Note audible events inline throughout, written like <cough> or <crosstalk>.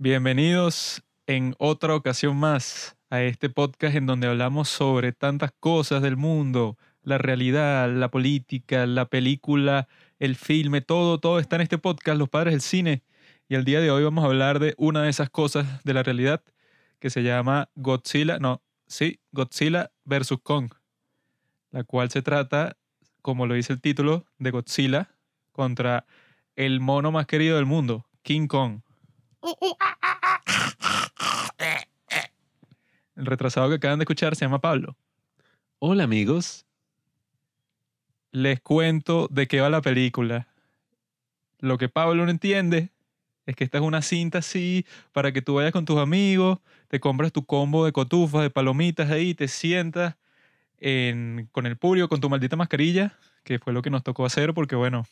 Bienvenidos en otra ocasión más a este podcast en donde hablamos sobre tantas cosas del mundo, la realidad, la política, la película, el filme, todo, todo está en este podcast, los padres del cine. Y el día de hoy vamos a hablar de una de esas cosas de la realidad que se llama Godzilla, no, sí, Godzilla vs. Kong, la cual se trata, como lo dice el título, de Godzilla contra el mono más querido del mundo, King Kong. El retrasado que acaban de escuchar se llama Pablo. Hola amigos. Les cuento de qué va la película. Lo que Pablo no entiende es que esta es una cinta así para que tú vayas con tus amigos, te compras tu combo de cotufas, de palomitas ahí, te sientas en, con el purio, con tu maldita mascarilla, que fue lo que nos tocó hacer porque bueno,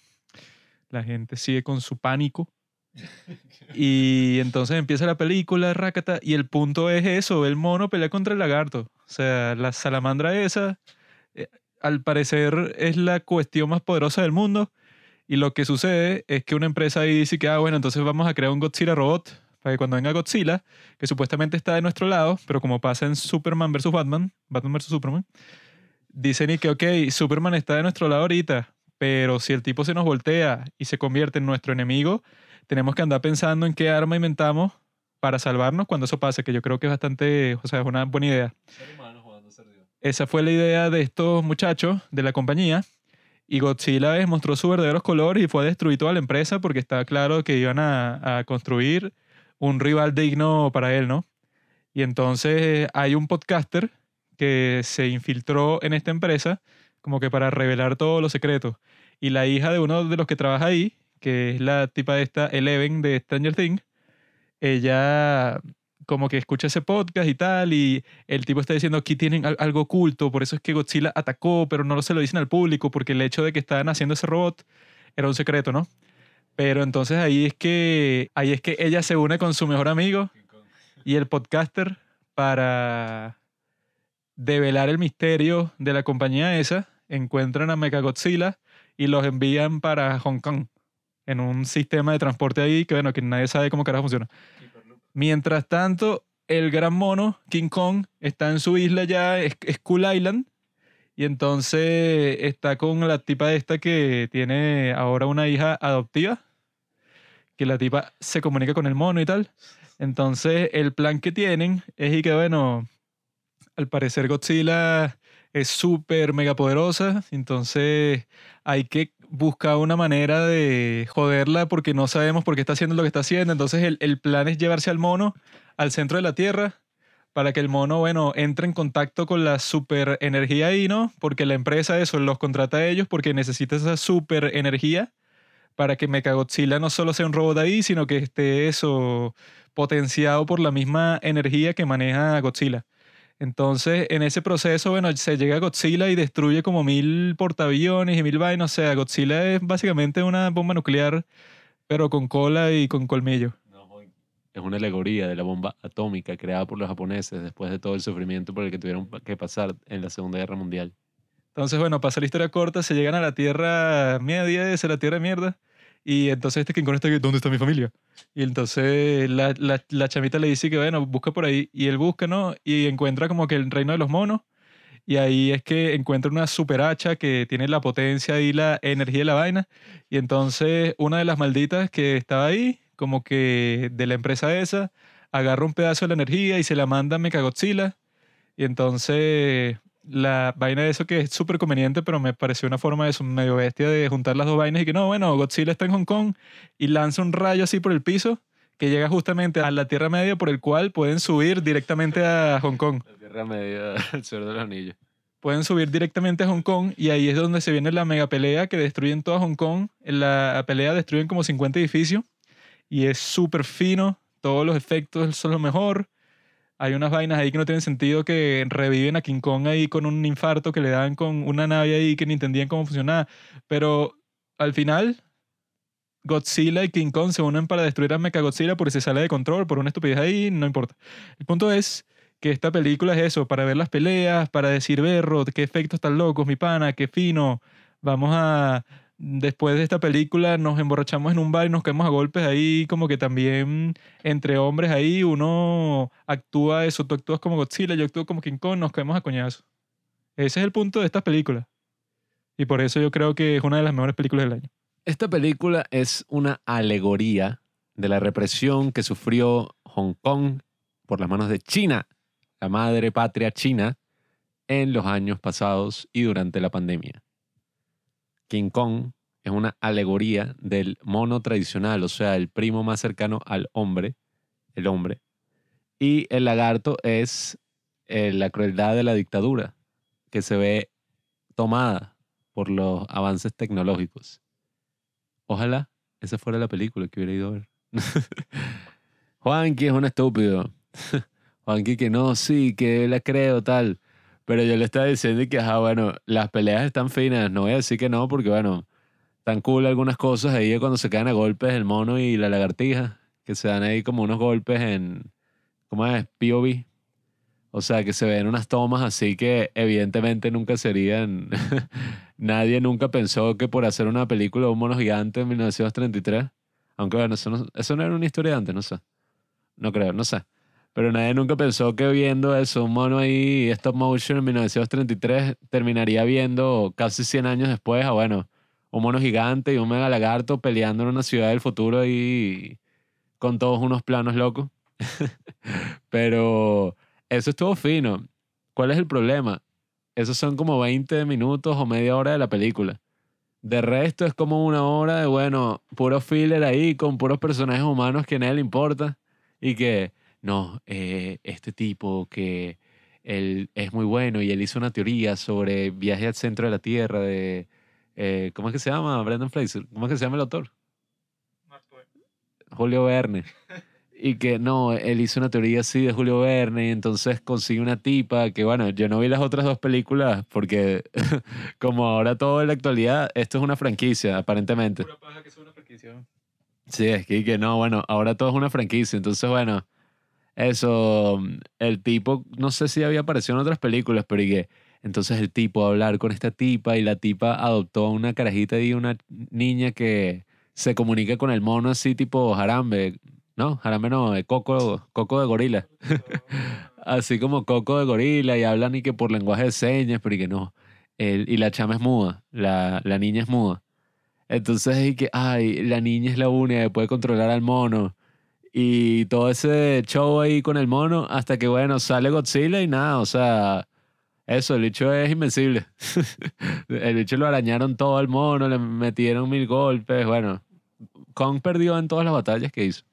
la gente sigue con su pánico. <laughs> Y entonces empieza la película, Rakata, y el punto es eso, el mono pelea contra el lagarto. O sea, la salamandra esa, eh, al parecer es la cuestión más poderosa del mundo. Y lo que sucede es que una empresa ahí dice que, ah, bueno, entonces vamos a crear un Godzilla robot para que cuando venga Godzilla, que supuestamente está de nuestro lado, pero como pasa en Superman vs. Batman, Batman vs. Superman, dicen y que, ok, Superman está de nuestro lado ahorita, pero si el tipo se nos voltea y se convierte en nuestro enemigo, tenemos que andar pensando en qué arma inventamos para salvarnos cuando eso pase, que yo creo que es bastante, o sea, es una buena idea. Esa fue la idea de estos muchachos de la compañía. Y Godzilla mostró sus verdaderos colores y fue a destruir toda la empresa porque estaba claro que iban a, a construir un rival digno para él, ¿no? Y entonces hay un podcaster que se infiltró en esta empresa como que para revelar todos los secretos. Y la hija de uno de los que trabaja ahí, que es la tipa de esta Eleven de Stranger Things, ella como que escucha ese podcast y tal, y el tipo está diciendo aquí tienen algo oculto, por eso es que Godzilla atacó, pero no se lo dicen al público, porque el hecho de que estaban haciendo ese robot era un secreto, ¿no? Pero entonces ahí es que ahí es que ella se une con su mejor amigo y el podcaster para develar el misterio de la compañía esa, encuentran a Mechagodzilla y los envían para Hong Kong en un sistema de transporte ahí que bueno, que nadie sabe cómo carajo funciona. Mientras tanto, el gran mono, King Kong, está en su isla ya, Skull Island, y entonces está con la tipa esta que tiene ahora una hija adoptiva, que la tipa se comunica con el mono y tal. Entonces el plan que tienen es y que, bueno, al parecer Godzilla es súper mega poderosa, entonces hay que buscar una manera de joderla porque no sabemos por qué está haciendo lo que está haciendo. Entonces el, el plan es llevarse al mono al centro de la Tierra para que el mono, bueno, entre en contacto con la super energía ahí, ¿no? Porque la empresa eso los contrata a ellos porque necesita esa super energía para que Mechagodzilla no solo sea un robot ahí, sino que esté eso potenciado por la misma energía que maneja Godzilla. Entonces, en ese proceso, bueno, se llega a Godzilla y destruye como mil portaaviones y mil vainas. O sea, Godzilla es básicamente una bomba nuclear, pero con cola y con colmillo es una alegoría de la bomba atómica creada por los japoneses después de todo el sufrimiento por el que tuvieron que pasar en la Segunda Guerra Mundial. Entonces, bueno, pasa la historia corta, se llegan a la Tierra Media, es la Tierra de mierda, y entonces este King Kong está ¿dónde está mi familia? Y entonces la, la, la, chamita le dice que, bueno, busca por ahí, y él busca, ¿no? Y encuentra como que el reino de los monos, y ahí es que encuentra una super hacha que tiene la potencia y la energía de la vaina, y entonces una de las malditas que estaba ahí como que de la empresa esa, agarra un pedazo de la energía y se la manda a Mechagodzilla. Y entonces la vaina de eso que es súper conveniente, pero me pareció una forma de eso medio bestia de juntar las dos vainas y que no, bueno, Godzilla está en Hong Kong y lanza un rayo así por el piso que llega justamente a la Tierra Media por el cual pueden subir directamente a Hong Kong. La Tierra Media, <laughs> el Señor del Anillo. Pueden subir directamente a Hong Kong y ahí es donde se viene la mega pelea que destruyen toda Hong Kong. En la pelea destruyen como 50 edificios y es súper fino, todos los efectos son lo mejor. Hay unas vainas ahí que no tienen sentido que reviven a King Kong ahí con un infarto que le dan con una nave ahí que ni entendían cómo funcionaba. Pero al final, Godzilla y King Kong se unen para destruir a Mechagodzilla porque se sale de control por una estupidez ahí, no importa. El punto es que esta película es eso, para ver las peleas, para decir, berro, qué efectos tan locos, mi pana, qué fino. Vamos a, después de esta película nos emborrachamos en un bar y nos caemos a golpes ahí, como que también entre hombres ahí uno actúa eso, tú actúas como Godzilla, yo actúo como King Kong, nos caemos a coñazo. Ese es el punto de esta película. Y por eso yo creo que es una de las mejores películas del año. Esta película es una alegoría de la represión que sufrió Hong Kong por las manos de China, la madre patria china, en los años pasados y durante la pandemia. King Kong es una alegoría del mono tradicional, o sea, el primo más cercano al hombre, el hombre. Y el lagarto es eh, la crueldad de la dictadura, que se ve tomada por los avances tecnológicos. Ojalá esa fuera la película que hubiera ido a ver. <laughs> Juanqui es un estúpido. <laughs> Juanqui que no, sí, que la creo, tal. Pero yo le estaba diciendo que, ajá, bueno, las peleas están finas. No voy a decir que no, porque, bueno, tan cool algunas cosas ahí cuando se caen a golpes el mono y la lagartija, que se dan ahí como unos golpes en, ¿cómo es? POV. O sea, que se ven unas tomas así que evidentemente nunca serían... <laughs> Nadie nunca pensó que por hacer una película de un mono gigante en 1933, aunque bueno, eso no, eso no era una historia de antes, no sé. No creo, no sé. Pero nadie nunca pensó que viendo eso, un mono ahí, stop motion en 1933, terminaría viendo casi 100 años después, a bueno, un mono gigante y un mega lagarto peleando en una ciudad del futuro ahí con todos unos planos locos. <laughs> Pero eso estuvo fino. ¿Cuál es el problema? Esos son como 20 minutos o media hora de la película. De resto es como una hora de, bueno, puro filler ahí con puros personajes humanos que a nadie le importa y que no, eh, este tipo que él es muy bueno y él hizo una teoría sobre viaje al centro de la Tierra de, eh, ¿cómo es que se llama? Brendan Fraser. ¿Cómo es que se llama el autor? Julio Verne. <laughs> Y que no, él hizo una teoría así de Julio Verne y entonces consigue una tipa que, bueno, yo no vi las otras dos películas porque <laughs> como ahora todo en la actualidad, esto es una franquicia, aparentemente. Sí, es que, que no, bueno, ahora todo es una franquicia, entonces, bueno, eso, el tipo, no sé si había aparecido en otras películas, pero y entonces el tipo a hablar con esta tipa y la tipa adoptó una carajita y una niña que se comunica con el mono así tipo jarambe, ¿no? Jarambe no, de coco, coco de gorila. <laughs> así como coco de gorila y hablan y que por lenguaje de señas, pero y no. El, y la chama es muda, la, la niña es muda. Entonces y que, ay, la niña es la única que puede controlar al mono y todo ese show ahí con el mono, hasta que, bueno, sale Godzilla y nada, o sea, eso, el bicho es invencible. <laughs> el bicho lo arañaron todo al mono, le metieron mil golpes, bueno, Kong perdió en todas las batallas que hizo.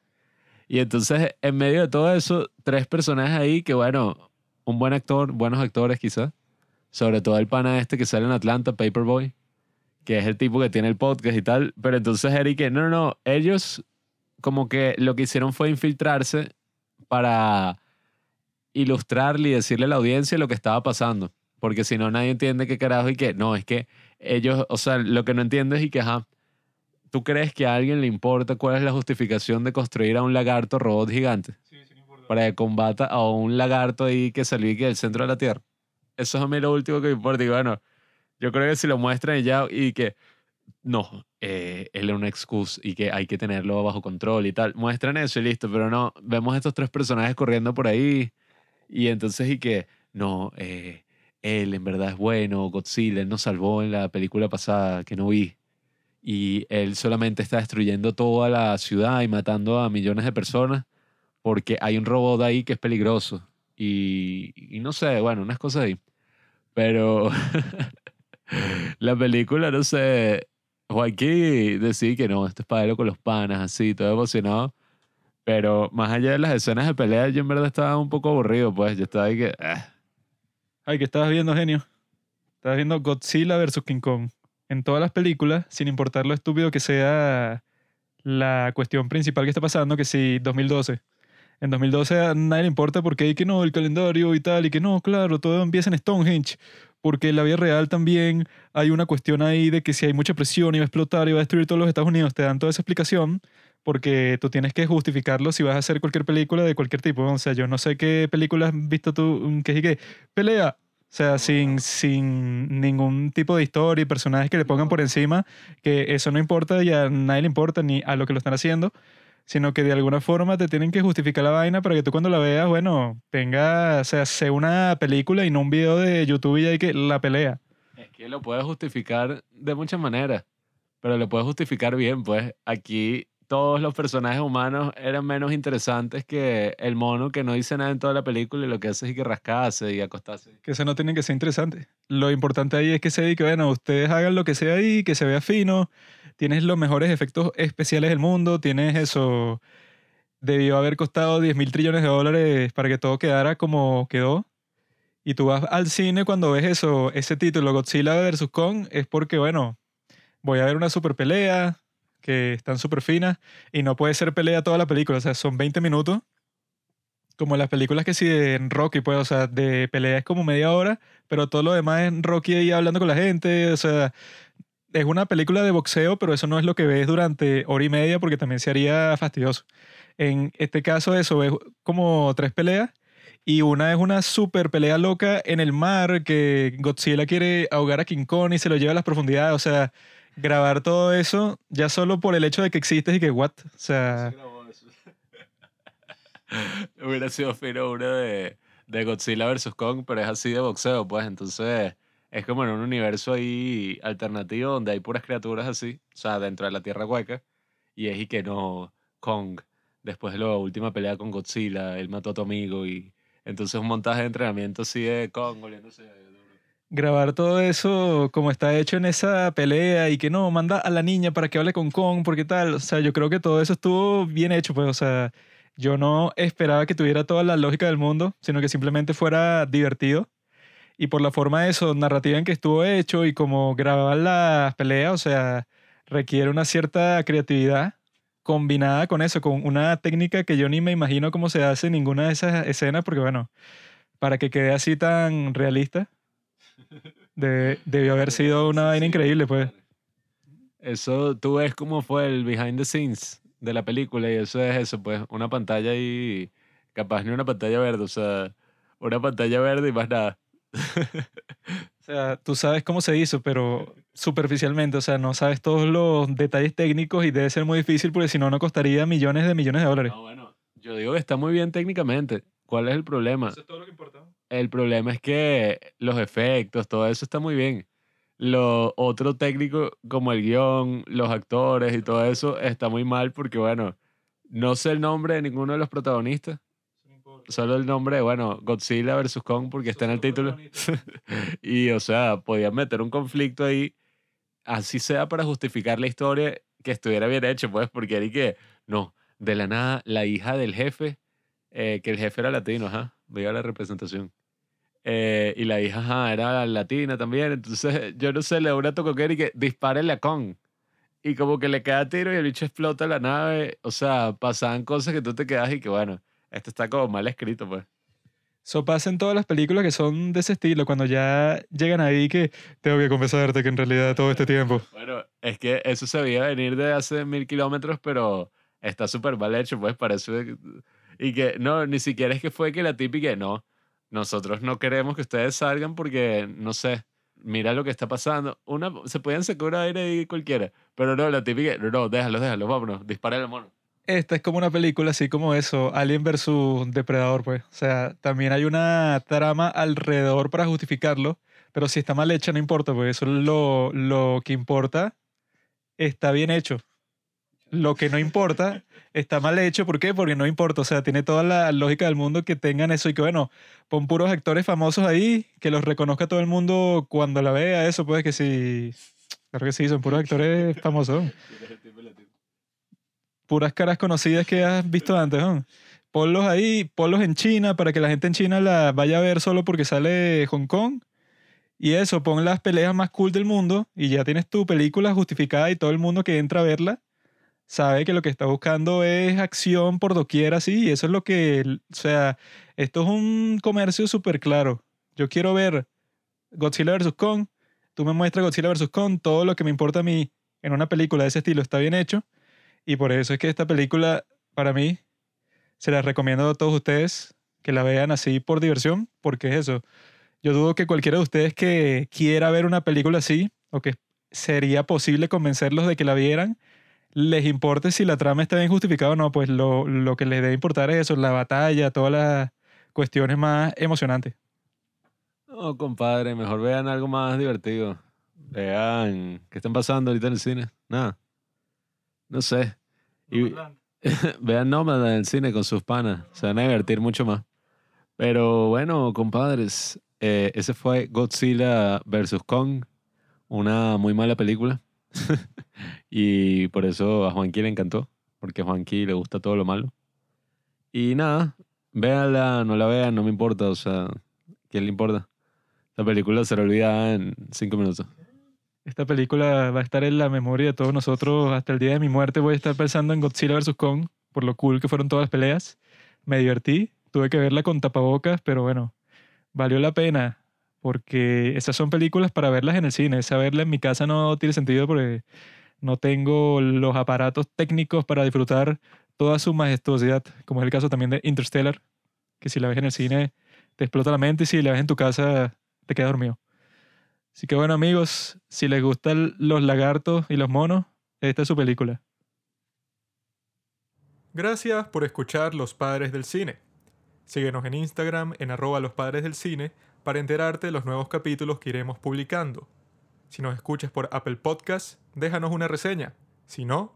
Y entonces, en medio de todo eso, tres personajes ahí que, bueno, un buen actor, buenos actores quizás, sobre todo el pana este que sale en Atlanta, Paperboy, que es el tipo que tiene el podcast y tal, pero entonces Eric, no, no, no, ellos como que lo que hicieron fue infiltrarse para ilustrarle y decirle a la audiencia lo que estaba pasando. Porque si no, nadie entiende qué carajo y qué. No, es que ellos, o sea, lo que no entiendes y que, ajá, ¿tú crees que a alguien le importa cuál es la justificación de construir a un lagarto robot gigante? Sí, sí, importa. Para que combata a un lagarto ahí que salió y que del centro de la Tierra. Eso es a mí lo último que me importa. Y bueno, yo creo que si lo muestran y ya, y que no, eh, él es una excusa y que hay que tenerlo bajo control y tal. Muestran eso y listo, pero no, vemos estos tres personajes corriendo por ahí y entonces y que, no, eh, él en verdad es bueno, Godzilla, él nos salvó en la película pasada que no vi. Y él solamente está destruyendo toda la ciudad y matando a millones de personas porque hay un robot ahí que es peligroso. Y, y no sé, bueno, unas cosas ahí. Pero <laughs> la película, no sé, Joaquín decía que no, esto es para con los panas, así, todo emocionado. Pero más allá de las escenas de pelea, yo en verdad estaba un poco aburrido, pues. Yo estaba ahí que. Ah. Ay, ¿qué estabas viendo, genio? Estabas viendo Godzilla versus King Kong. En todas las películas, sin importar lo estúpido que sea la cuestión principal que está pasando, que si 2012. En 2012 a nadie le importa porque hay que no, el calendario y tal, y que no, claro, todo empieza en Stonehenge porque en la vida real también hay una cuestión ahí de que si hay mucha presión y va a explotar y va a destruir todos los Estados Unidos, te dan toda esa explicación porque tú tienes que justificarlo si vas a hacer cualquier película de cualquier tipo. O sea, yo no sé qué película has visto tú que que pelea, sea, sin, sin ningún tipo de historia y personajes que le pongan por encima, que eso no importa y a nadie le importa ni a lo que lo están haciendo, sino que de alguna forma te tienen que justificar la vaina para que tú cuando la veas, bueno, tenga, o sea, sea una película y no un video de YouTube y hay que la pelea. Es que lo puedes justificar de muchas maneras, pero lo puedes justificar bien, pues aquí todos los personajes humanos eran menos interesantes que el mono que no dice nada en toda la película y lo que hace es que rascarse y acostarse. Que eso no tiene que ser interesante. Lo importante ahí es que se dedique, bueno, ustedes hagan lo que sea ahí, que se vea fino, tienes los mejores efectos especiales del mundo, tienes eso, debió haber costado 10 mil trillones de dólares para que todo quedara como quedó. Y tú vas al cine cuando ves eso, ese título, Godzilla vs. Kong, es porque, bueno, voy a ver una super pelea, que están súper finas, y no puede ser pelea toda la película, o sea, son 20 minutos, como las películas que sí en Rocky, pues, o sea, de pelea es como media hora, pero todo lo demás es Rocky ahí hablando con la gente, o sea, es una película de boxeo, pero eso no es lo que ves durante hora y media porque también se haría fastidioso. En este caso, eso, ves como tres peleas y una es una super pelea loca en el mar que Godzilla quiere ahogar a King Kong y se lo lleva a las profundidades. O sea, grabar todo eso ya solo por el hecho de que existes y que, what? O sea, <laughs> Hubiera sido fino una de, de Godzilla vs. Kong, pero es así de boxeo, pues. Entonces, es como en un universo ahí alternativo donde hay puras criaturas así, o sea, dentro de la Tierra Hueca. Y es y que no, Kong, después de la última pelea con Godzilla, él mató a tu amigo y entonces un montaje de entrenamiento así de Kong oliéndose grabar todo eso como está hecho en esa pelea y que no, manda a la niña para que hable con Kong, porque tal. O sea, yo creo que todo eso estuvo bien hecho, pues, o sea, yo no esperaba que tuviera toda la lógica del mundo, sino que simplemente fuera divertido. Y por la forma de eso, narrativa en que estuvo hecho y como grababan las peleas, o sea, requiere una cierta creatividad combinada con eso, con una técnica que yo ni me imagino cómo se hace en ninguna de esas escenas, porque bueno, para que quede así tan realista, de- debió haber sido una vaina increíble, pues. Eso, tú ves cómo fue el behind the scenes de la película y eso es eso, pues, una pantalla ahí, capaz ni una pantalla verde, o sea, una pantalla verde y más nada. <laughs> O sea, tú sabes cómo se hizo, pero superficialmente, o sea, no sabes todos los detalles técnicos y debe ser muy difícil porque si no, no costaría millones de millones de dólares. No, bueno, yo digo que está muy bien técnicamente. ¿Cuál es el problema? es todo lo que importa. El problema es que los efectos, todo eso está muy bien. Lo otro técnico, como el guion, los actores y todo eso, está muy mal porque, bueno, no sé el nombre de ninguno de los protagonistas. Solo el nombre bueno, Godzilla versus Kong porque está en el título. <laughs> y, o sea, podían meter un conflicto ahí, así sea para justificar la historia, que estuviera bien hecho, pues, porque era y que, no, de la nada, la hija del jefe, eh, que el jefe era latino, ajá, veía la representación. Eh, y la hija, ajá, era latina también, entonces, yo no sé, le una tocoquera y que dispárele a Kong. Y como que le queda tiro y el bicho explota la nave, o sea, pasaban cosas que tú te quedas y que, bueno, esto está como mal escrito, pues. Eso pasa en todas las películas que son de ese estilo, cuando ya llegan ahí que tengo que confesarte que en realidad todo este tiempo. Bueno, es que eso se veía venir de hace mil kilómetros, pero está súper mal hecho, pues parece. Y que no, ni siquiera es que fue que la típica, no, nosotros no queremos que ustedes salgan porque, no sé, mira lo que está pasando. Una, se podían sacar aire ahí cualquiera, pero no, la típica, no, no, déjalo, déjalo, vámonos, dispara el mono. Esta es como una película así como eso, Alien versus Depredador, pues. O sea, también hay una trama alrededor para justificarlo, pero si está mal hecha no importa, pues eso es lo, lo que importa, está bien hecho. Lo que no importa está mal hecho, ¿por qué? Porque no importa, o sea, tiene toda la lógica del mundo que tengan eso y que bueno, pon puros actores famosos ahí, que los reconozca todo el mundo cuando la vea, eso, pues que sí, claro que sí, son puros actores famosos <laughs> puras caras conocidas que has visto antes, ¿no? Ponlos ahí, ponlos en China para que la gente en China la vaya a ver solo porque sale Hong Kong. Y eso, pon las peleas más cool del mundo y ya tienes tu película justificada y todo el mundo que entra a verla sabe que lo que está buscando es acción por doquier así y eso es lo que, o sea, esto es un comercio súper claro. Yo quiero ver Godzilla vs. Kong, tú me muestras Godzilla vs. Kong, todo lo que me importa a mí en una película de ese estilo está bien hecho y por eso es que esta película, para mí, se la recomiendo a todos ustedes que la vean así por diversión, porque es eso. Yo dudo que cualquiera de ustedes que quiera ver una película así, o que sería posible convencerlos de que la vieran, les importe si la trama está bien justificada o no, pues lo, lo que les debe importar es eso, la batalla, todas las cuestiones más emocionantes. No, compadre, mejor vean algo más divertido. Vean, ¿qué están pasando ahorita en el cine? Nada. No sé. Y vean <laughs> Nómada en el cine con sus panas. Se van a divertir mucho más. Pero bueno, compadres, eh, ese fue Godzilla vs. Kong. Una muy mala película. <laughs> y por eso a Juanqui le encantó. Porque a Juanqui le gusta todo lo malo. Y nada, véanla, no la vean, no me importa. O sea, ¿quién le importa? La película será olvidada en cinco minutos. Esta película va a estar en la memoria de todos nosotros. Hasta el día de mi muerte voy a estar pensando en Godzilla vs. Kong, por lo cool que fueron todas las peleas. Me divertí, tuve que verla con tapabocas, pero bueno, valió la pena, porque esas son películas para verlas en el cine. Esa verla en mi casa no tiene sentido porque no tengo los aparatos técnicos para disfrutar toda su majestuosidad, como es el caso también de Interstellar, que si la ves en el cine te explota la mente y si la ves en tu casa te quedas dormido. Así que bueno amigos, si les gustan los lagartos y los monos, esta es su película. Gracias por escuchar Los Padres del Cine. Síguenos en Instagram en arroba los padres del cine para enterarte de los nuevos capítulos que iremos publicando. Si nos escuchas por Apple Podcast, déjanos una reseña. Si no,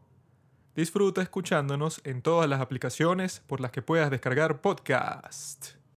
disfruta escuchándonos en todas las aplicaciones por las que puedas descargar podcast.